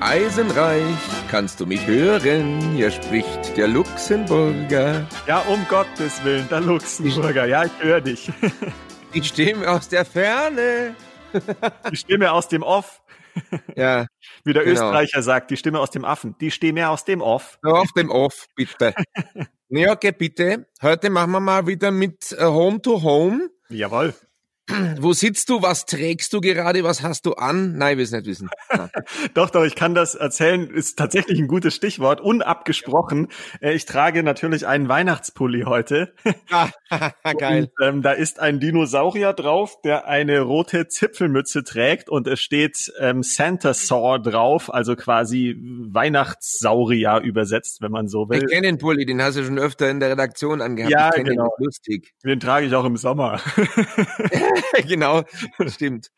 Eisenreich, kannst du mich hören? Hier spricht der Luxemburger. Ja, um Gottes Willen, der Luxemburger. Ja, ich höre dich. Die Stimme aus der Ferne. Die Stimme aus dem Off. Ja. Wie der genau. Österreicher sagt, die Stimme aus dem Affen. Die Stimme aus dem Off. Auf dem Off, bitte. ja, okay, bitte. Heute machen wir mal wieder mit äh, Home to Home. Jawohl. Wo sitzt du? Was trägst du gerade? Was hast du an? Nein, will es nicht wissen. Doch, doch, ich kann das erzählen. Ist tatsächlich ein gutes Stichwort. Unabgesprochen. Äh, Ich trage natürlich einen Weihnachtspulli heute. Ah, geil. Und, ähm, da ist ein Dinosaurier drauf, der eine rote Zipfelmütze trägt und es steht ähm, Santa Saw drauf, also quasi Weihnachtssaurier übersetzt, wenn man so will. Ich kenne den Pulli, den hast du schon öfter in der Redaktion angehabt. Ja, genau. Den, lustig. Den trage ich auch im Sommer. genau, stimmt.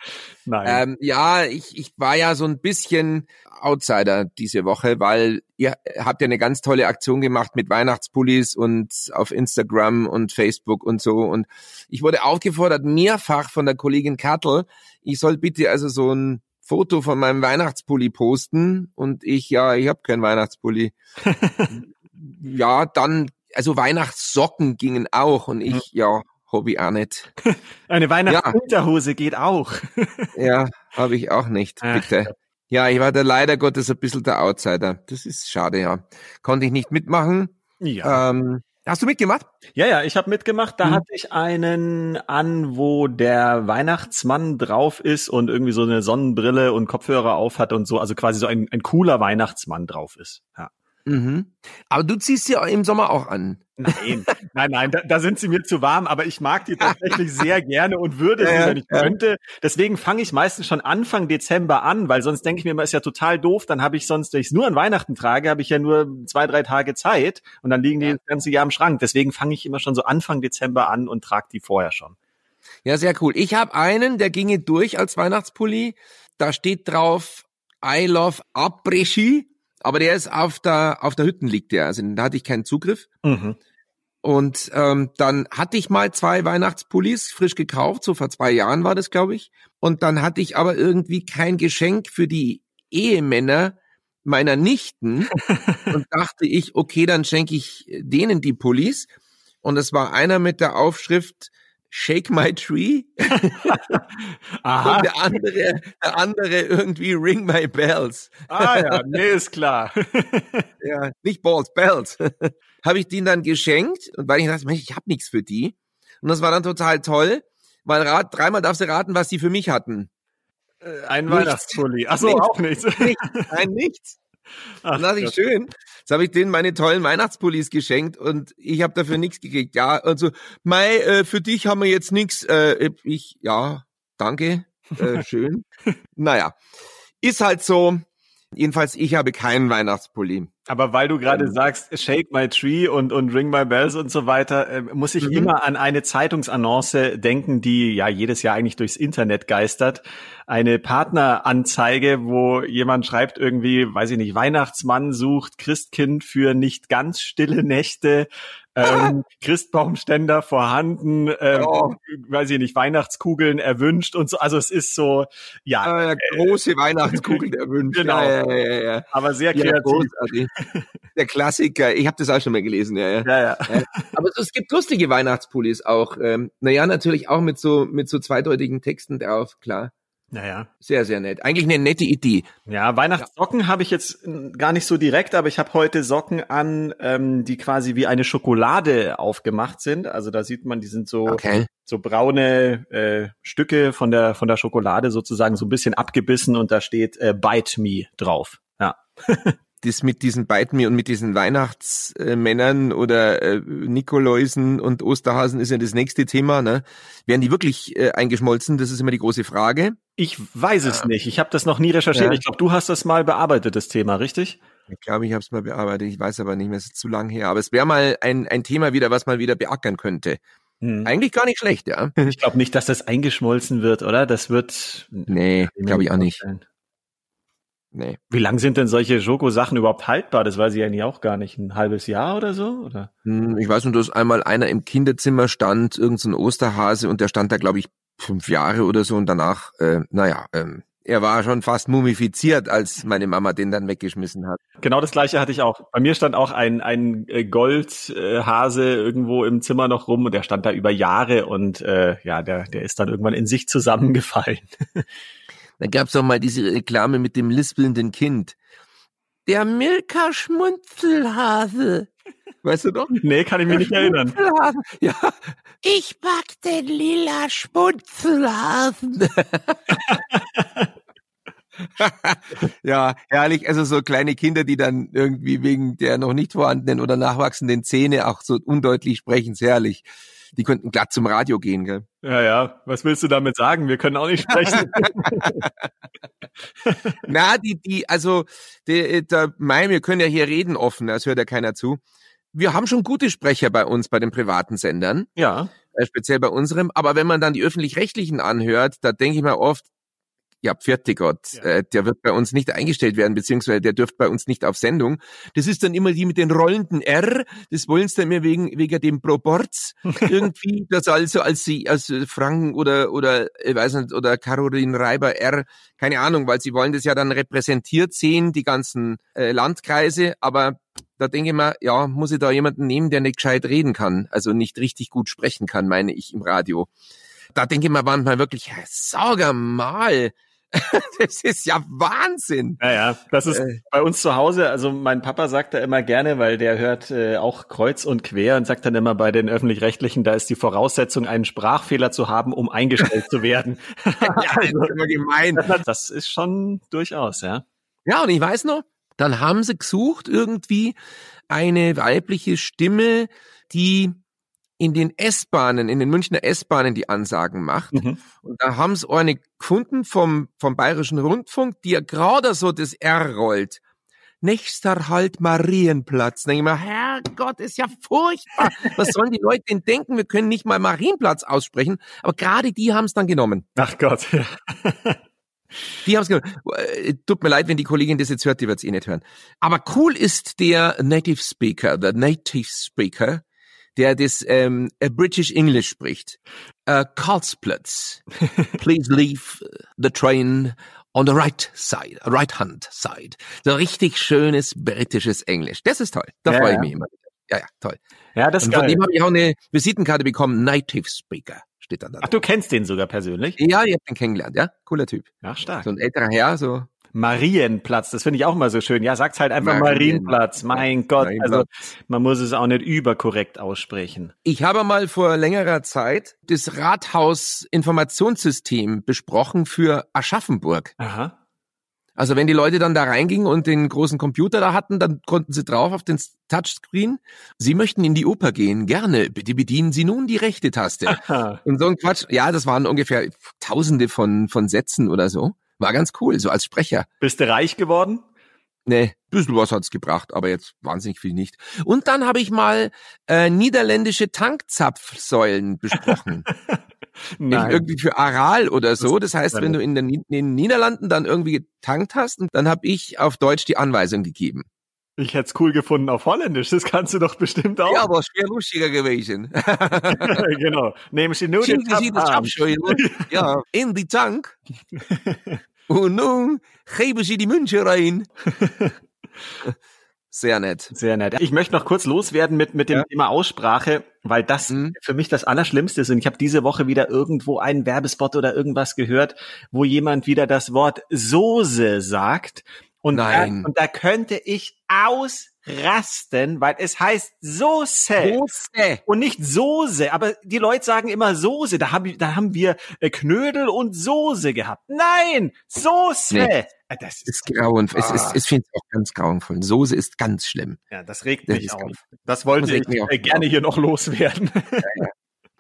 Nein. Ähm, ja, ich, ich war ja so ein bisschen Outsider diese Woche, weil ihr habt ja eine ganz tolle Aktion gemacht mit Weihnachtspullis und auf Instagram und Facebook und so. Und ich wurde aufgefordert, mehrfach von der Kollegin Kattel, ich soll bitte also so ein Foto von meinem Weihnachtspulli posten. Und ich, ja, ich habe keinen Weihnachtspulli. ja, dann, also Weihnachtssocken gingen auch. Und ich, ja, Hobby auch nicht. Eine Weihnachtsunterhose geht auch. Ja, habe ich auch nicht, Ach bitte. Ja, ich war da leider Gottes ein bisschen der Outsider. Das ist schade, ja. Konnte ich nicht mitmachen. Ja. Ähm, hast du mitgemacht? Ja, ja, ich habe mitgemacht. Da Mhm. hatte ich einen an, wo der Weihnachtsmann drauf ist und irgendwie so eine Sonnenbrille und Kopfhörer auf hat und so. Also quasi so ein, ein cooler Weihnachtsmann drauf ist. Ja. Mhm. Aber du ziehst sie im Sommer auch an. Nein, nein, nein, da, da sind sie mir zu warm, aber ich mag die tatsächlich sehr gerne und würde sie, wenn ich könnte. Deswegen fange ich meistens schon Anfang Dezember an, weil sonst denke ich mir immer, ist ja total doof, dann habe ich sonst, wenn ich es nur an Weihnachten trage, habe ich ja nur zwei, drei Tage Zeit und dann liegen die das ganze Jahr im Schrank. Deswegen fange ich immer schon so Anfang Dezember an und trage die vorher schon. Ja, sehr cool. Ich habe einen, der ginge durch als Weihnachtspulli. Da steht drauf I love Après-Ski, aber der ist auf der auf der Hütten liegt der, also da hatte ich keinen Zugriff. Mhm. Und ähm, dann hatte ich mal zwei Weihnachtspullis frisch gekauft, so vor zwei Jahren war das, glaube ich. Und dann hatte ich aber irgendwie kein Geschenk für die Ehemänner meiner Nichten und dachte ich, okay, dann schenke ich denen die Pullis. Und es war einer mit der Aufschrift Shake My Tree Aha. und der andere, der andere irgendwie Ring My Bells. Ah ja, nee, ist klar. Ja, nicht Balls, Bells. habe ich denen dann geschenkt und weil ich dachte, Mensch, ich habe nichts für die. Und das war dann total toll, weil rat, dreimal darfst du raten, was die für mich hatten. Ein Nichts. Weihnachtspulli. Ach so, Nichts. auch nicht. Nichts, nein, nichts. Ach, Und das ist Gott. schön. Jetzt habe ich denen meine tollen Weihnachtspullis geschenkt und ich habe dafür nichts gekriegt. Ja, also, Mai, äh, für dich haben wir jetzt nichts. Äh, ich, ja, danke, äh, schön. naja, ist halt so. Jedenfalls, ich habe keinen Weihnachtspulli. Aber weil du gerade Ähm. sagst, Shake My Tree und, und Ring My Bells und so weiter, äh, muss ich Mhm. immer an eine Zeitungsannonce denken, die ja jedes Jahr eigentlich durchs Internet geistert. Eine Partneranzeige, wo jemand schreibt irgendwie, weiß ich nicht, Weihnachtsmann sucht Christkind für nicht ganz stille Nächte, ähm, Christbaumständer vorhanden, ähm, Oh. weiß ich nicht, Weihnachtskugeln erwünscht und so. Also es ist so, ja, Äh, große Weihnachtskugel erwünscht. Genau. Ja, ja, ja, aber sehr kreativ. Der Klassiker. Ich habe das auch schon mal gelesen. Ja, ja. Ja, ja. Aber es gibt lustige Weihnachtspullis auch. Ähm, naja, natürlich auch mit so mit so zweideutigen Texten drauf. Klar, Naja. sehr, sehr nett. Eigentlich eine nette Idee. Ja, Weihnachtssocken habe ich jetzt gar nicht so direkt, aber ich habe heute Socken an, ähm, die quasi wie eine Schokolade aufgemacht sind. Also da sieht man, die sind so Okay. so braune äh, Stücke von der von der Schokolade sozusagen so ein bisschen abgebissen und da steht äh, Bite Me drauf. Ja. Das mit diesen Me und mit diesen Weihnachtsmännern oder äh, Nikoläusen und Osterhasen ist ja das nächste Thema. Ne? Werden die wirklich äh, eingeschmolzen? Das ist immer die große Frage. Ich weiß es nicht. Ich habe das noch nie recherchiert. Ja. Ich glaube, du hast das mal bearbeitet, das Thema, richtig? Ich glaube, ich habe es mal bearbeitet. Ich weiß aber nicht mehr, es ist zu lang her. Aber es wäre mal ein, ein Thema wieder, was man wieder beackern könnte. Hm. Eigentlich gar nicht schlecht, ja. Ich glaube nicht, dass das eingeschmolzen wird, oder? Das wird. Nee, glaube ich auch nicht. Nee. Wie lang sind denn solche Joko-Sachen überhaupt haltbar? Das weiß ich eigentlich auch gar nicht. Ein halbes Jahr oder so? Oder? Hm, ich weiß nur, dass einmal einer im Kinderzimmer stand, irgendein so Osterhase, und der stand da, glaube ich, fünf Jahre oder so und danach, äh, naja, ähm, er war schon fast mumifiziert, als meine Mama den dann weggeschmissen hat. Genau das gleiche hatte ich auch. Bei mir stand auch ein, ein äh, Goldhase irgendwo im Zimmer noch rum und der stand da über Jahre und äh, ja, der, der ist dann irgendwann in sich zusammengefallen. Da gab's auch mal diese Reklame mit dem lispelnden Kind. Der Milka Schmunzelhase. Weißt du doch? Nee, kann ich mich nicht erinnern. Ja. Ich mag den lila Schmunzelhasen. ja, herrlich. Also so kleine Kinder, die dann irgendwie wegen der noch nicht vorhandenen oder nachwachsenden Zähne auch so undeutlich sprechen, ist herrlich. Die könnten glatt zum Radio gehen, gell? Ja, ja. Was willst du damit sagen? Wir können auch nicht sprechen. Na, die, die, also, der, der, Mai, wir können ja hier reden offen, das hört ja keiner zu. Wir haben schon gute Sprecher bei uns, bei den privaten Sendern. Ja. Äh, speziell bei unserem. Aber wenn man dann die öffentlich-rechtlichen anhört, da denke ich mir oft, ja, pfiat Gott, ja. Äh, der wird bei uns nicht eingestellt werden, beziehungsweise der dürft bei uns nicht auf Sendung. Das ist dann immer die mit den rollenden R, das wollen sie dann immer wegen, wegen dem Proports irgendwie, das also als sie, als Franken oder, oder, ich weiß nicht, oder Caroline Reiber R, keine Ahnung, weil sie wollen das ja dann repräsentiert sehen, die ganzen äh, Landkreise, aber da denke ich mir, ja, muss ich da jemanden nehmen, der nicht gescheit reden kann, also nicht richtig gut sprechen kann, meine ich im Radio. Da denke ich mir manchmal wirklich, sauger mal, das ist ja Wahnsinn. Naja, das ist äh, bei uns zu Hause. Also mein Papa sagt da immer gerne, weil der hört äh, auch kreuz und quer und sagt dann immer bei den öffentlich-rechtlichen, da ist die Voraussetzung, einen Sprachfehler zu haben, um eingestellt zu werden. ja, das ist immer gemein. Das ist schon durchaus, ja. Ja, und ich weiß noch, dann haben sie gesucht irgendwie eine weibliche Stimme, die in den S-Bahnen, in den Münchner S-Bahnen die Ansagen macht. Mhm. Und da haben sie eine gefunden vom, vom Bayerischen Rundfunk, die ja gerade so das R rollt. Nächster Halt Marienplatz. Denke ich mir, Herrgott, ist ja furchtbar. Was sollen die Leute denn denken? Wir können nicht mal Marienplatz aussprechen. Aber gerade die haben es dann genommen. Ach Gott, ja. Die haben es genommen. Äh, tut mir leid, wenn die Kollegin das jetzt hört, die wird es eh nicht hören. Aber cool ist der Native Speaker, der Native Speaker, der das ähm, British English spricht. Uh, Karlsplatz. Please leave the train on the right side, right hand side. So richtig schönes britisches Englisch. Das ist toll. Da ja, freue ich mich immer. Ja, ja, toll. Ja, das ist Und von dem habe ich auch eine Visitenkarte bekommen. Native Speaker steht dann da. Ach, du kennst den sogar persönlich? Ja, ich habe den kennengelernt, ja. Cooler Typ. Ach, stark. So ein älterer Herr, so Marienplatz, das finde ich auch mal so schön. Ja, sagt's halt einfach Marien. Marienplatz. Mein Gott, also man muss es auch nicht überkorrekt aussprechen. Ich habe mal vor längerer Zeit das Rathaus-Informationssystem besprochen für Aschaffenburg. Aha. Also wenn die Leute dann da reingingen und den großen Computer da hatten, dann konnten sie drauf auf den Touchscreen. Sie möchten in die Oper gehen, gerne. Bitte bedienen Sie nun die rechte Taste. Aha. Und so ein Quatsch. Ja, das waren ungefähr Tausende von von Sätzen oder so. War ganz cool, so als Sprecher. Bist du reich geworden? Nee, bisschen was hat's gebracht, aber jetzt wahnsinnig viel nicht. Und dann habe ich mal äh, niederländische Tankzapfsäulen besprochen. Nein. Irgendwie für Aral oder so. Das heißt, wenn du in den, in den Niederlanden dann irgendwie getankt hast, dann habe ich auf Deutsch die Anweisung gegeben. Ich hätte es cool gefunden auf Holländisch. Das kannst du doch bestimmt auch. Ja, aber es wäre lustiger gewesen. genau. Nehmen Sie nur den Sie das Ja, in die Tank. Und nun geben Sie die Münche rein. Sehr nett. Sehr nett. Ich möchte noch kurz loswerden mit, mit dem ja. Thema Aussprache, weil das mhm. für mich das Allerschlimmste ist. Und ich habe diese Woche wieder irgendwo einen Werbespot oder irgendwas gehört, wo jemand wieder das Wort Soße sagt. Und, Nein. Da, und da könnte ich ausrasten, weil es heißt Soße. Soße. Und nicht Soße. Aber die Leute sagen immer Soße. Da haben, da haben wir äh, Knödel und Soße gehabt. Nein! Soße! Nee. Ah, das ist, ist grauenvoll. Ah. Es ist, ich finde es auch ganz grauenvoll. Soße ist ganz schlimm. Ja, das regt das mich auf. Das wollte ich äh, gerne hier noch loswerden. Ja, ja.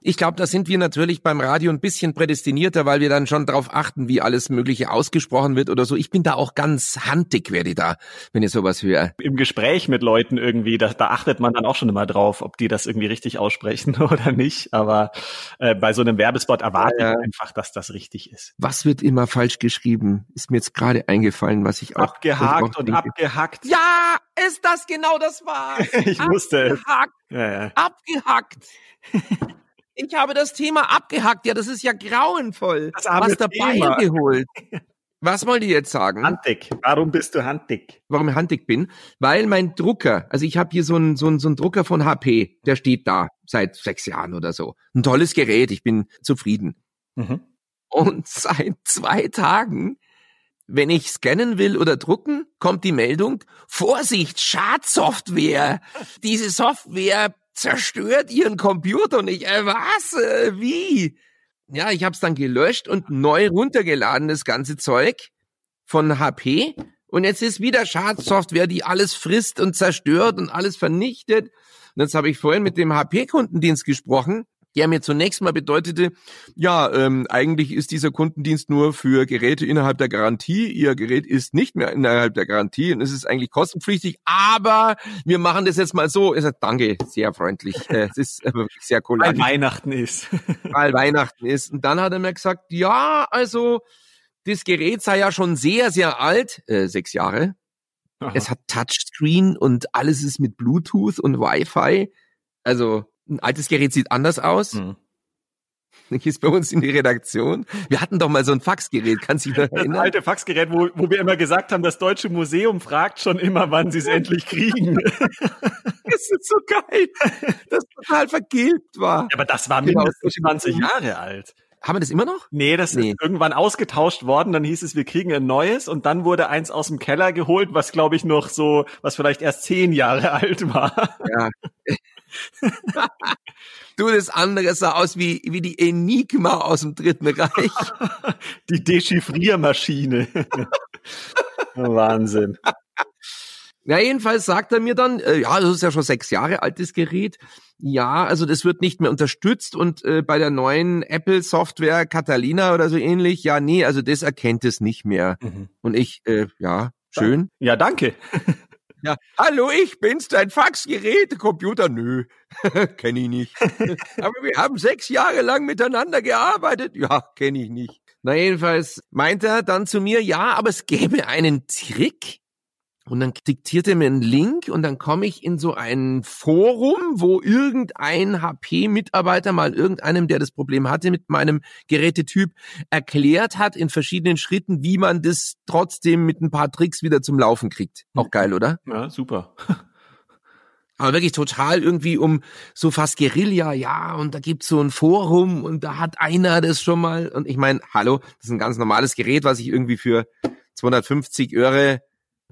Ich glaube, da sind wir natürlich beim Radio ein bisschen prädestinierter, weil wir dann schon darauf achten, wie alles Mögliche ausgesprochen wird oder so. Ich bin da auch ganz handig, werde ich da, wenn ich sowas höre. Im Gespräch mit Leuten irgendwie, da, da achtet man dann auch schon immer drauf, ob die das irgendwie richtig aussprechen oder nicht. Aber äh, bei so einem Werbespot erwarte ja, ja. ich einfach, dass das richtig ist. Was wird immer falsch geschrieben? Ist mir jetzt gerade eingefallen, was ich auch. Abgehakt und abgehackt. Ja, ist das genau das war. ich wusste es. Ja, ja. Abgehackt. Ich habe das Thema abgehackt. Ja, das ist ja grauenvoll. Das Was dabei Thema. geholt. Was wollt ihr jetzt sagen? Handdick. Warum bist du handdick? Warum ich handdick bin? Weil mein Drucker, also ich habe hier so einen so einen, so einen Drucker von HP, der steht da seit sechs Jahren oder so. Ein tolles Gerät, ich bin zufrieden. Mhm. Und seit zwei Tagen, wenn ich scannen will oder drucken, kommt die Meldung, Vorsicht, Schadsoftware. Diese Software zerstört ihren Computer und ich, äh, was, äh, wie? Ja, ich habe es dann gelöscht und neu runtergeladen, das ganze Zeug von HP. Und jetzt ist wieder Schadsoftware, die alles frisst und zerstört und alles vernichtet. Und jetzt habe ich vorhin mit dem HP-Kundendienst gesprochen der mir zunächst mal bedeutete, ja, ähm, eigentlich ist dieser Kundendienst nur für Geräte innerhalb der Garantie. Ihr Gerät ist nicht mehr innerhalb der Garantie und es ist eigentlich kostenpflichtig, aber wir machen das jetzt mal so. Er sagt, danke, sehr freundlich. Äh, es ist wirklich sehr cool. Weil Weihnachten ist. Weil Weihnachten ist. Und dann hat er mir gesagt, ja, also das Gerät sei ja schon sehr, sehr alt, äh, sechs Jahre. Aha. Es hat Touchscreen und alles ist mit Bluetooth und Wi-Fi. Also ein altes Gerät sieht anders aus. Mhm. Ist bei uns in die Redaktion. Wir hatten doch mal so ein Faxgerät, kannst du dich noch erinnern? Das alte Faxgerät, wo, wo wir immer gesagt haben, das Deutsche Museum fragt schon immer, wann sie es endlich kriegen. das ist so geil, das total vergilbt war. Ja, aber das war genau, mindestens 20 Jahre alt. Haben wir das immer noch? Nee, das nee. ist irgendwann ausgetauscht worden. Dann hieß es, wir kriegen ein neues und dann wurde eins aus dem Keller geholt, was glaube ich noch so, was vielleicht erst zehn Jahre alt war. Ja. du, das andere sah aus wie, wie die Enigma aus dem Dritten Reich. die Dechiffriermaschine. Wahnsinn. Ja, jedenfalls sagt er mir dann, äh, ja, das ist ja schon sechs Jahre altes Gerät. Ja, also das wird nicht mehr unterstützt und äh, bei der neuen Apple Software Catalina oder so ähnlich, ja, nee, also das erkennt es nicht mehr. Mhm. Und ich, äh, ja, schön. Ja, danke. Ja, hallo, ich bin's, dein Faxgerät, Computer, nö, kenne ich nicht. Aber wir haben sechs Jahre lang miteinander gearbeitet, ja, kenne ich nicht. Na jedenfalls meint er dann zu mir, ja, aber es gäbe einen Trick, und dann diktiert er mir einen Link und dann komme ich in so ein Forum, wo irgendein HP-Mitarbeiter mal irgendeinem, der das Problem hatte mit meinem Gerätetyp, erklärt hat in verschiedenen Schritten, wie man das trotzdem mit ein paar Tricks wieder zum Laufen kriegt. Auch mhm. geil, oder? Ja, super. Aber wirklich total irgendwie um so fast Guerilla, ja, und da gibt's so ein Forum und da hat einer das schon mal. Und ich meine, hallo, das ist ein ganz normales Gerät, was ich irgendwie für 250 Euro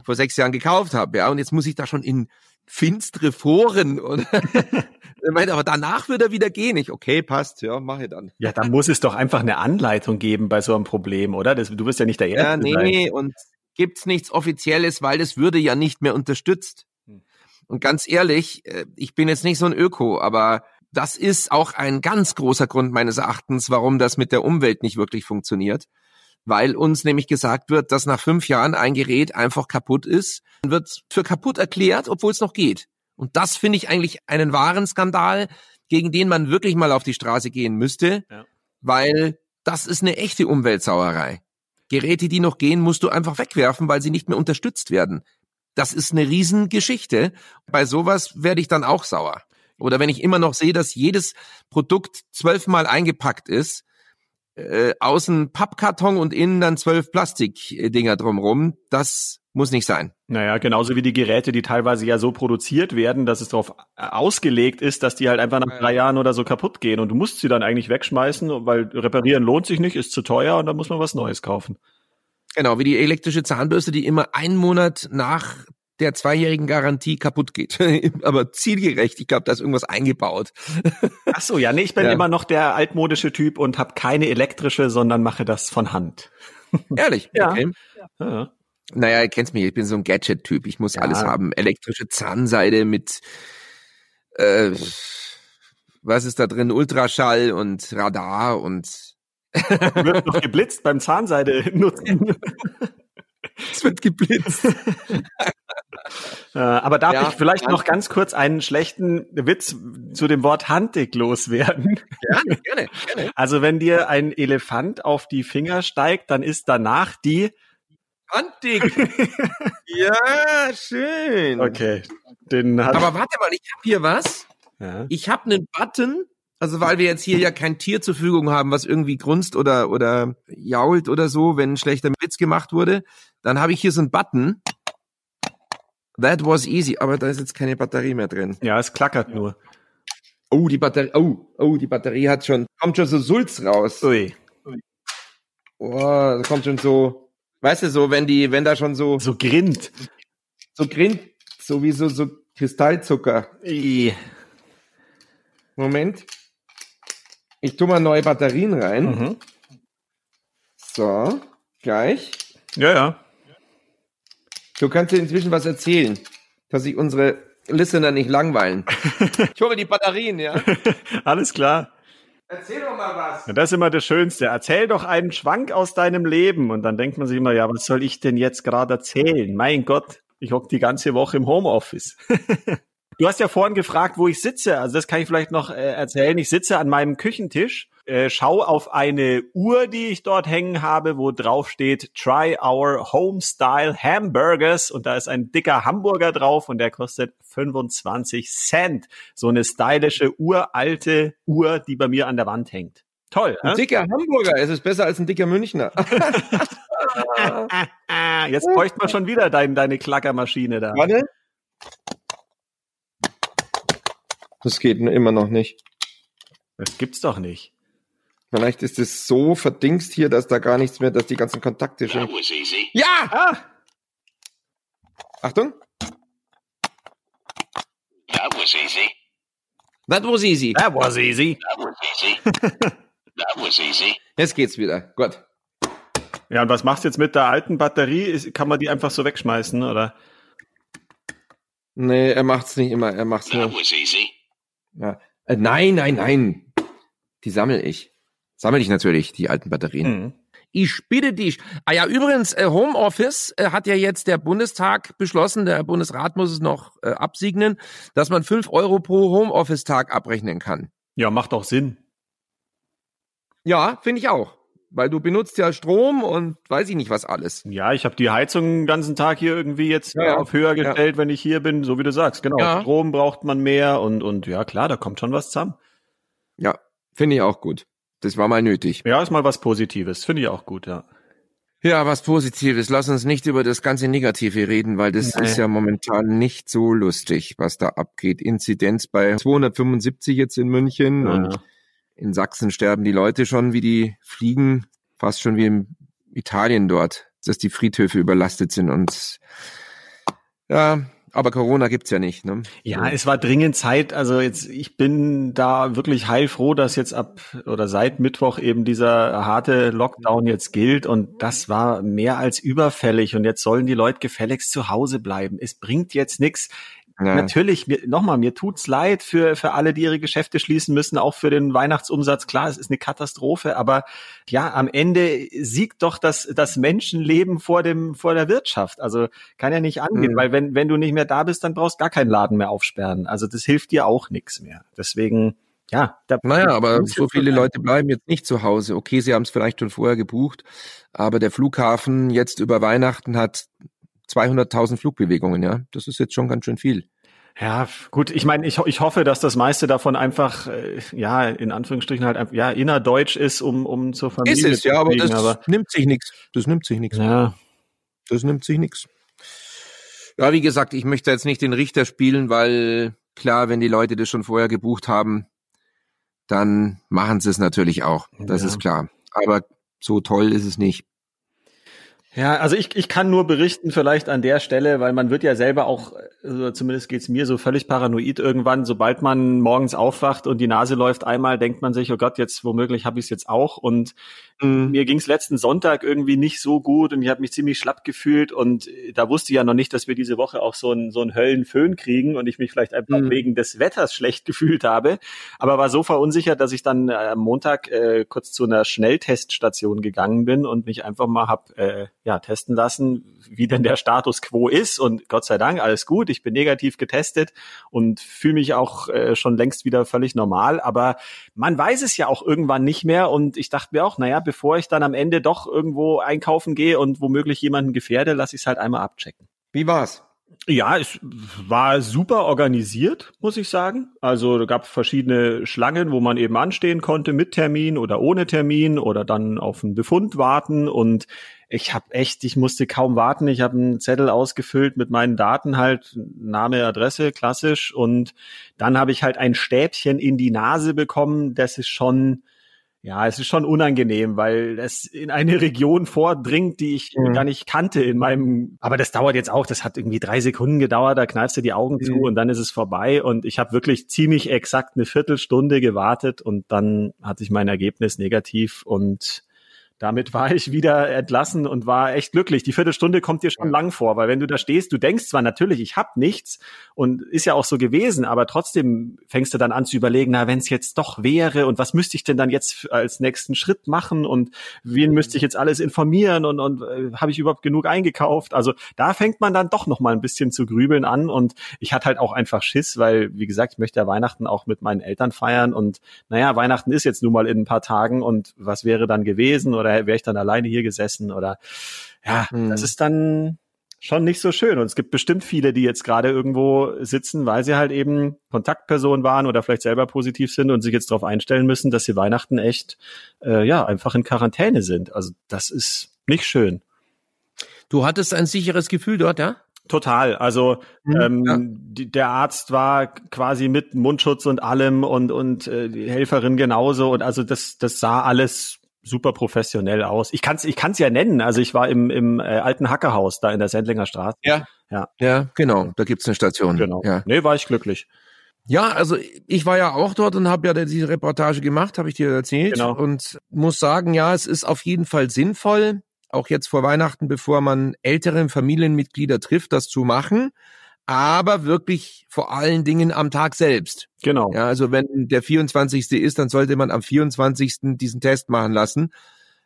vor sechs Jahren gekauft habe, ja, und jetzt muss ich da schon in finstere Foren oder er meint, aber danach wird er wieder gehen. Ich, okay, passt, ja, mache dann. Ja, dann muss es doch einfach eine Anleitung geben bei so einem Problem, oder? Das, du bist ja nicht der Erste. Ja, nee, sein. und gibt's nichts Offizielles, weil das würde ja nicht mehr unterstützt. Hm. Und ganz ehrlich, äh, ich bin jetzt nicht so ein Öko, aber das ist auch ein ganz großer Grund meines Erachtens, warum das mit der Umwelt nicht wirklich funktioniert weil uns nämlich gesagt wird, dass nach fünf Jahren ein Gerät einfach kaputt ist, wird für kaputt erklärt, obwohl es noch geht. Und das finde ich eigentlich einen wahren Skandal, gegen den man wirklich mal auf die Straße gehen müsste, ja. weil das ist eine echte Umweltsauerei. Geräte, die noch gehen, musst du einfach wegwerfen, weil sie nicht mehr unterstützt werden. Das ist eine Riesengeschichte. Bei sowas werde ich dann auch sauer. Oder wenn ich immer noch sehe, dass jedes Produkt zwölfmal eingepackt ist, äh, außen Pappkarton und innen dann zwölf Plastikdinger drumrum. Das muss nicht sein. Naja, genauso wie die Geräte, die teilweise ja so produziert werden, dass es darauf ausgelegt ist, dass die halt einfach nach drei Jahren oder so kaputt gehen und du musst sie dann eigentlich wegschmeißen, weil reparieren lohnt sich nicht, ist zu teuer und dann muss man was Neues kaufen. Genau, wie die elektrische Zahnbürste, die immer einen Monat nach der zweijährigen Garantie kaputt geht. Aber zielgerecht, ich glaube, da ist irgendwas eingebaut. Ach so, ja, nee, ich bin ja. immer noch der altmodische Typ und habe keine elektrische, sondern mache das von Hand. Ehrlich? ja. Okay. ja. Naja, ihr kennt mich, ich bin so ein Gadget-Typ. Ich muss ja. alles haben. Elektrische Zahnseide mit äh, was ist da drin? Ultraschall und Radar und wird noch geblitzt beim Zahnseide nutzen. es wird geblitzt. Äh, aber darf Ja, ich vielleicht ja. noch ganz kurz einen schlechten Witz zu dem Wort Handdick loswerden? Gerne, gerne, gerne. Also wenn dir ein Elefant auf die Finger steigt, dann ist danach die. Handdick. ja, schön. Okay, den hat. Aber warte mal, ich habe hier was. ja. Ich habe einen Button, also weil wir jetzt hier ja kein Tier zur Verfügung haben, was irgendwie grunzt oder oder jault oder so, wenn ein schlechter Witz gemacht wurde, dann habe ich hier so einen Button. That was easy, aber da ist jetzt keine Batterie mehr drin. ja, es klackert nur. Oh, die Batterie, oh, oh, die Batterie hat schon, kommt schon so Sulz raus. Ui. Oh, da kommt schon so, weißt du, so, wenn die, wenn da schon so, So grinnt. so grinnt, so wie so, so Kristallzucker. I. Moment. Ich tu mal neue Batterien rein. Mhm. So, gleich. Ja, ja. Du kannst dir inzwischen was erzählen, dass sich unsere Listener nicht langweilen. ich hole die Batterien, ja? Alles klar. Erzähl doch mal was. Ja, das ist immer das Schönste. Erzähl doch einen Schwank aus deinem Leben. Und dann denkt man sich immer, ja, was soll ich denn jetzt gerade erzählen? Mein Gott, ich hock die ganze Woche im Homeoffice. du hast ja vorhin gefragt, wo ich sitze. Also das kann ich vielleicht noch äh, erzählen. Ich sitze an meinem Küchentisch, äh, schau auf eine Uhr, die ich dort hängen habe, wo drauf steht Try Our Homestyle Hamburgers. Und da ist ein dicker Hamburger drauf und der kostet 25 Cent. So eine stylische, uralte Uhr, die bei mir an der Wand hängt. Toll. Ein Äh? dicker Hamburger, es ist besser als ein dicker Münchner. Jetzt bräuchte man schon wieder dein, deine Klackermaschine da. Warte. Das geht immer noch nicht. Das gibt's doch nicht. Vielleicht ist es so verdingst hier, dass da gar nichts mehr, dass die ganzen Kontakte schon. That. Ja! Ah, Achtung. That was easy. That was easy. that was easy. That was easy. that was easy. Jetzt geht's wieder. Gut. Ja, und was machst du jetzt mit der alten Batterie? Ist, kann man die einfach so wegschmeißen, oder? Nee, er macht's nicht immer. Er macht's That nur. was easy. Ja. Äh, nein, nein, nein. Die sammel ich. Sammel ich natürlich, die alten Batterien. Mhm. Ich bitte dich. Ah ja, übrigens, äh, Homeoffice äh, hat ja jetzt der Bundestag beschlossen, der Bundesrat muss es noch äh, absegnen, dass man fünf Euro pro Homeoffice-Tag abrechnen kann. Ja, macht doch Sinn. Ja, finde ich auch. Weil du benutzt ja Strom und weiß ich nicht was alles. Ja, ich habe die Heizung den ganzen Tag hier irgendwie jetzt Ja, ja. auf höher gestellt, wenn ich hier bin, so wie du sagst. Genau. Ja. Strom braucht man mehr und, und ja, klar, da kommt schon was zusammen. Ja, finde ich auch gut. Das war mal nötig. Ja, ist mal was Positives. Finde ich auch gut, ja. Ja, was Positives. Lass uns nicht über das ganze Negative reden, weil das Nee. ist ja momentan nicht so lustig, was da abgeht. Inzidenz bei 275 jetzt in München Ja. und in Sachsen sterben die Leute schon, wie die fliegen, fast schon wie in Italien dort, dass die Friedhöfe überlastet sind und ja, aber Corona gibt's ja nicht. Ne? Ja, es war dringend Zeit. Also jetzt, ich bin da wirklich heilfroh, dass jetzt ab oder seit Mittwoch eben dieser harte Lockdown jetzt gilt. Und das war mehr als überfällig. Und jetzt sollen die Leute gefälligst zu Hause bleiben. Es bringt jetzt nichts. Ja. Natürlich, nochmal, mir tut's leid für, für alle, die ihre Geschäfte schließen müssen, auch für den Weihnachtsumsatz. Klar, es ist eine Katastrophe, aber ja, am Ende siegt doch das, das Menschenleben vor dem, vor der Wirtschaft. Also kann ja nicht angehen, Mhm. weil wenn, wenn du nicht mehr da bist, dann brauchst gar keinen Laden mehr aufsperren. Also das hilft dir auch nichts mehr. Deswegen, ja. Da, Naja, aber so viele. Leute bleiben jetzt nicht zu Hause. Okay, sie haben es vielleicht schon vorher gebucht, aber der Flughafen jetzt über Weihnachten hat 200.000 Flugbewegungen, ja. Das ist jetzt schon ganz schön viel. Ja, gut. Ich meine, ich, ich hoffe, dass das meiste davon einfach, äh, ja, in Anführungsstrichen halt, einfach, ja, innerdeutsch ist, um, um zur Familie Ist es, zu ja, aber das nimmt sich nichts. Das nimmt sich nichts. ja, Das nimmt sich nichts. Ja, wie gesagt, ich möchte jetzt nicht den Richter spielen, weil klar, wenn die Leute das schon vorher gebucht haben, dann machen sie es natürlich auch. Das Ja. ist klar. Aber so toll ist es nicht. Ja, also ich, ich kann nur berichten vielleicht an der Stelle, weil man wird ja selber auch, also zumindest geht's mir so völlig paranoid irgendwann, sobald man morgens aufwacht und die Nase läuft einmal, denkt man sich, oh Gott, jetzt womöglich habe ich es jetzt auch. Und mhm. mir ging's letzten Sonntag irgendwie nicht so gut und ich habe mich ziemlich schlapp gefühlt und da wusste ich ja noch nicht, dass wir diese Woche auch so einen so einen Höllenföhn kriegen und ich mich vielleicht einfach mhm. wegen des Wetters schlecht gefühlt habe. Aber war so verunsichert, dass ich dann äh, am Montag äh, kurz zu einer Schnellteststation gegangen bin und mich einfach mal hab äh, ja, testen lassen, wie denn der Status quo ist. Und Gott sei Dank, alles gut. Ich bin negativ getestet und fühle mich auch äh, schon längst wieder völlig normal. Aber man weiß es ja auch irgendwann nicht mehr. Und ich dachte mir auch, naja, bevor ich dann am Ende doch irgendwo einkaufen gehe und womöglich jemanden gefährde, lasse ich es halt einmal abchecken. Wie war's? Ja, es war super organisiert, muss ich sagen. Also da gab verschiedene Schlangen, wo man eben anstehen konnte mit Termin oder ohne Termin oder dann auf einen Befund warten. Und ich habe echt, ich musste kaum warten. Ich habe einen Zettel ausgefüllt mit meinen Daten halt, Name, Adresse, klassisch. Und dann habe ich halt ein Stäbchen in die Nase bekommen. Das ist schon, ja, es ist schon unangenehm, weil es in eine Region vordringt, die ich mhm. gar nicht kannte in meinem. Aber das dauert jetzt auch. Das hat irgendwie drei Sekunden gedauert. Da kneifst du die Augen mhm. zu und dann ist es vorbei. Und ich habe wirklich ziemlich exakt eine Viertelstunde gewartet und dann hatte ich mein Ergebnis negativ und damit war ich wieder entlassen und war echt glücklich. Die Viertelstunde kommt dir schon lang vor, weil wenn du da stehst, du denkst zwar natürlich, ich hab nichts und ist ja auch so gewesen, aber trotzdem fängst du dann an zu überlegen, na, wenn es jetzt doch wäre und was müsste ich denn dann jetzt als nächsten Schritt machen und wen müsste ich jetzt alles informieren und, und äh, habe ich überhaupt genug eingekauft? Also da fängt man dann doch noch mal ein bisschen zu grübeln an und ich hatte halt auch einfach Schiss, weil wie gesagt, ich möchte ja Weihnachten auch mit meinen Eltern feiern und naja, Weihnachten ist jetzt nun mal in ein paar Tagen und was wäre dann gewesen oder oder wäre ich dann alleine hier gesessen oder ja, mhm. das ist dann schon nicht so schön. Und es gibt bestimmt viele, die jetzt gerade irgendwo sitzen, weil sie halt eben Kontaktpersonen waren oder vielleicht selber positiv sind und sich jetzt darauf einstellen müssen, dass sie Weihnachten echt äh, ja einfach in Quarantäne sind. Also das ist nicht schön. Du hattest ein sicheres Gefühl dort, ja? Total. Also mhm, ähm, ja. die, der Arzt war quasi mit Mundschutz und allem und und äh, die Helferin genauso und also das das sah alles super professionell aus. Ich kann es ich kann's ja nennen. Also ich war im, im äh, alten Hackerhaus da in der Sendlinger Straße. Ja. Ja, ja genau. Da gibt's eine Station. Genau. Ja. Nee, war ich glücklich. Ja, also ich war ja auch dort und habe ja diese Reportage gemacht, habe ich dir erzählt. Genau. Und muss sagen, ja, es ist auf jeden Fall sinnvoll, auch jetzt vor Weihnachten, bevor man ältere Familienmitglieder trifft, das zu machen aber wirklich vor allen Dingen am Tag selbst. Genau. Ja, also wenn der 24. ist, dann sollte man am 24. diesen Test machen lassen.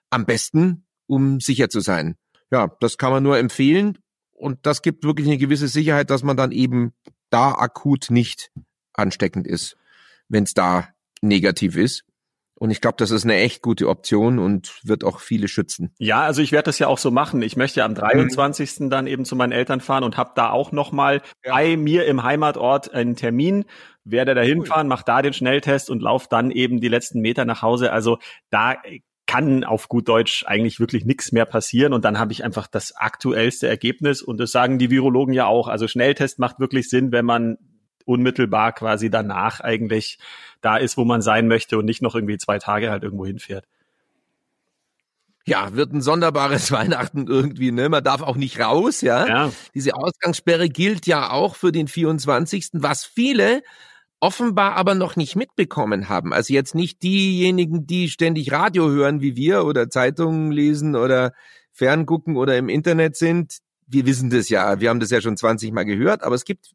Am besten, um sicher zu sein. Ja, das kann man nur empfehlen. Und das gibt wirklich eine gewisse Sicherheit, dass man dann eben da akut nicht ansteckend ist, wenn es da negativ ist. Und ich glaube, das ist eine echt gute Option und wird auch viele schützen. Ja, also ich werde das ja auch so machen. Ich möchte ja am 23. Mhm. dann eben zu meinen Eltern fahren und habe da auch nochmal ja. bei mir im Heimatort einen Termin, werde da hinfahren, mache da den Schnelltest und laufe dann eben die letzten Meter nach Hause. Also da kann auf gut Deutsch eigentlich wirklich nichts mehr passieren und dann habe ich einfach das aktuellste Ergebnis und das sagen die Virologen ja auch. Also Schnelltest macht wirklich Sinn, wenn man unmittelbar quasi danach eigentlich da ist, wo man sein möchte und nicht noch irgendwie zwei Tage halt irgendwo hinfährt. Ja, wird ein sonderbares Weihnachten irgendwie, ne? Man darf auch nicht raus, ja? ja. Diese Ausgangssperre gilt ja auch für den 24., was viele offenbar aber noch nicht mitbekommen haben. Also jetzt nicht diejenigen, die ständig Radio hören wie wir oder Zeitungen lesen oder ferngucken oder im Internet sind. Wir wissen das ja, wir haben das ja schon 20 Mal gehört, aber es gibt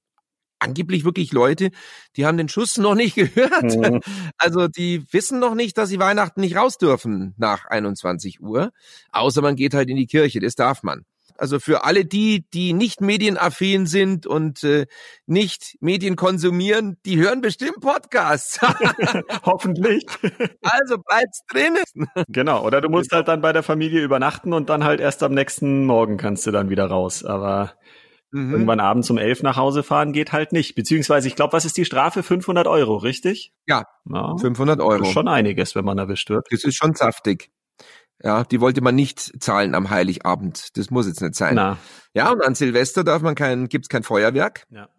angeblich wirklich Leute, die haben den Schuss noch nicht gehört. Mhm. Also die wissen noch nicht, dass sie Weihnachten nicht raus dürfen nach 21 Uhr. Außer man geht halt in die Kirche, das darf man. Also für alle die, die nicht medienaffin sind und äh, nicht Medien konsumieren, die hören bestimmt Podcasts. Hoffentlich. Also bleibt's drin. Genau, oder du musst halt dann bei der Familie übernachten und dann halt erst am nächsten Morgen kannst du dann wieder raus. Aber Mhm. Irgendwann abends um elf nach Hause fahren geht halt nicht. Beziehungsweise, ich glaube, was ist die Strafe? 500 Euro, richtig? Ja, ja 500 Euro. Das ist schon einiges, wenn man erwischt wird. Das ist schon saftig. Ja, die wollte man nicht zahlen am Heiligabend. Das muss jetzt nicht sein. Na. Ja, und an Silvester darf man kein, gibt's kein Feuerwerk. Ja.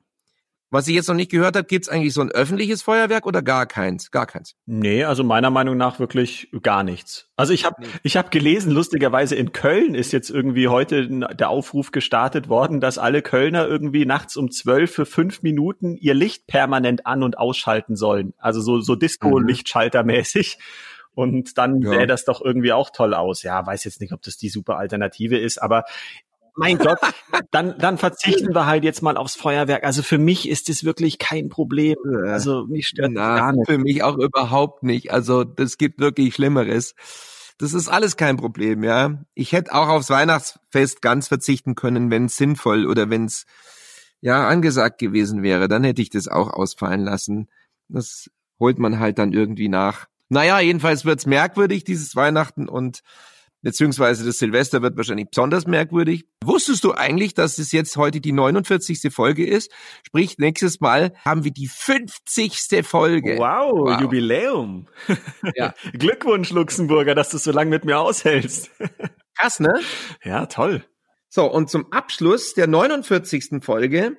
Was ich jetzt noch nicht gehört habe, gibt's eigentlich so ein öffentliches Feuerwerk oder gar keins? Gar keins. Nee, also meiner Meinung nach wirklich gar nichts. Also ich habe ich hab gelesen, lustigerweise in Köln ist jetzt irgendwie heute der Aufruf gestartet worden, dass alle Kölner irgendwie nachts um zwölf für fünf Minuten ihr Licht permanent an- und ausschalten sollen. Also so, so Disco-Lichtschalter-mäßig. Und dann Ja. sähe das doch irgendwie auch toll aus. Ja, weiß jetzt nicht, ob das die super Alternative ist, aber mein Gott, dann, dann verzichten wir halt jetzt mal aufs Feuerwerk. Also für mich ist es wirklich kein Problem. Also mich stört das gar nicht. für mich auch überhaupt nicht. Also das gibt wirklich Schlimmeres. Das ist alles kein Problem, ja. Ich hätte auch aufs Weihnachtsfest ganz verzichten können, wenn es sinnvoll oder wenn es ja angesagt gewesen wäre. Dann hätte ich das auch ausfallen lassen. Das holt man halt dann irgendwie nach. Naja, jedenfalls wird's merkwürdig, dieses Weihnachten und beziehungsweise das Silvester wird wahrscheinlich besonders merkwürdig. Wusstest du eigentlich, dass es jetzt heute die 49. Folge ist? Sprich, nächstes Mal haben wir die 50. Folge. Wow, Wow. Jubiläum. Ja. Glückwunsch, Luxemburger, dass du so lange mit mir aushältst. Krass, ne? ja, toll. So, und zum Abschluss der 49. Folge,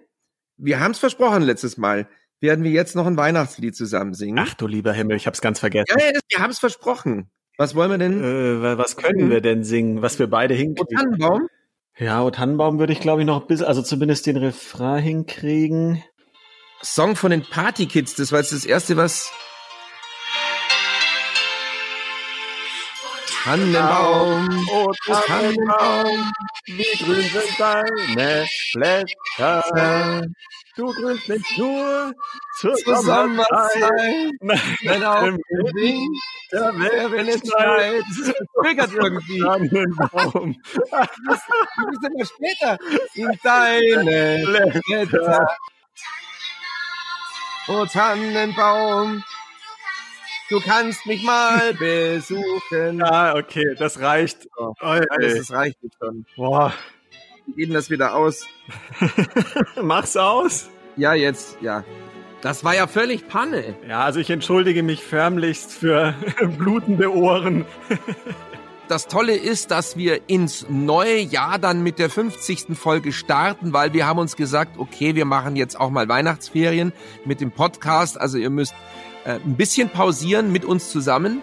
wir haben es versprochen letztes Mal, werden wir jetzt noch ein Weihnachtslied zusammen singen. Ach du lieber Himmel, ich hab's ganz vergessen. ja, ja, wir haben es versprochen. Was wollen wir denn? Äh, wa- was können wir denn singen, was wir beide hinkriegen? Tannenbaum? Ja, O Tannenbaum würde ich glaube ich noch ein bisschen, also zumindest den Refrain hinkriegen. Song von den Party Kids, das war jetzt das erste, was. Tannenbaum, Oh, Tannenbaum, wie grün sind deine Blätter. Du grünst nicht nur zur Sommerzeit, Nein, auch im Winter, wenn es schneit. Triggert irgendwie. Tannenbaum. Du bist immer später in deine Blätter. Oh Tannenbaum, du kannst mich mal besuchen. Ah, okay, das reicht. Oi, Ja, das, reicht schon. Boah, Wir geben das wieder aus. mach's aus. Ja, jetzt, ja. Das war ja völlig Panne. Ja, also ich entschuldige mich förmlichst für blutende Ohren. Das Tolle ist, dass wir ins neue Jahr dann mit der 50. Folge starten, weil wir haben uns gesagt, okay, wir machen jetzt auch mal Weihnachtsferien mit dem Podcast. Also ihr müsst äh, ein bisschen pausieren mit uns zusammen,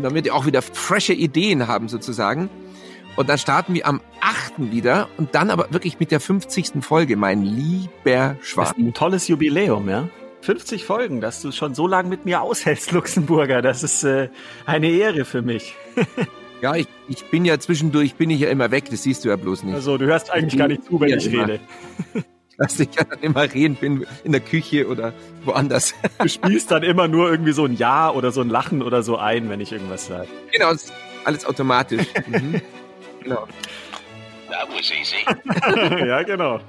damit ihr auch wieder frische Ideen haben sozusagen. Und dann starten wir am 8. wieder und dann aber wirklich mit der 50. Folge, mein lieber Das Schwan. ist ein tolles Jubiläum, ja. 50 Folgen, dass du schon so lange mit mir aushältst, Luxemburger. Das ist äh, eine Ehre für mich. Ja, ich, ich bin ja zwischendurch, bin ich ja immer weg, das siehst du ja bloß nicht. Also du hörst eigentlich gar nicht zu, wenn Ja, ich immer. rede. Dass ich ja dann immer reden bin in der Küche oder woanders. Du spielst dann immer nur irgendwie so ein Ja oder so ein Lachen oder so ein, wenn ich irgendwas sage. Genau, das ist alles automatisch. Mhm. Genau. That was easy. ja, genau.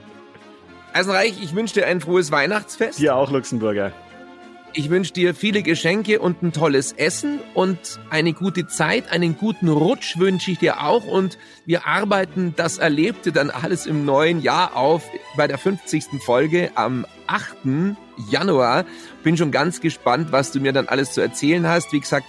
Eisenreich, ich wünsche dir ein frohes Weihnachtsfest. Dir auch, Luxemburger. Ich wünsche dir viele Geschenke und ein tolles Essen und eine gute Zeit. Einen guten Rutsch wünsche ich dir auch. Und wir arbeiten das Erlebte dann alles im neuen Jahr auf bei der 50. Folge am 8. Januar. Bin schon ganz gespannt, was du mir dann alles zu erzählen hast. Wie gesagt,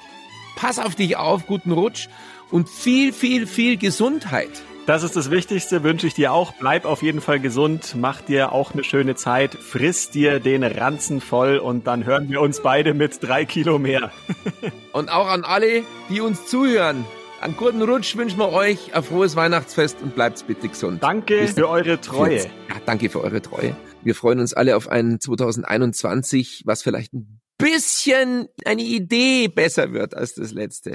pass auf dich auf, guten Rutsch und viel, viel, viel Gesundheit. Das ist das Wichtigste, wünsche ich dir auch. Bleib auf jeden Fall gesund, mach dir auch eine schöne Zeit, friss dir den Ranzen voll und dann hören wir uns beide mit drei Kilo mehr. Und auch an alle, die uns zuhören. Einen guten Rutsch wünschen wir euch, ein frohes Weihnachtsfest und bleibt bitte gesund. Danke Bis für eure Treue. Ja, danke für eure Treue. Wir freuen uns alle auf ein 2021, was vielleicht ein bisschen eine Idee besser wird als das letzte.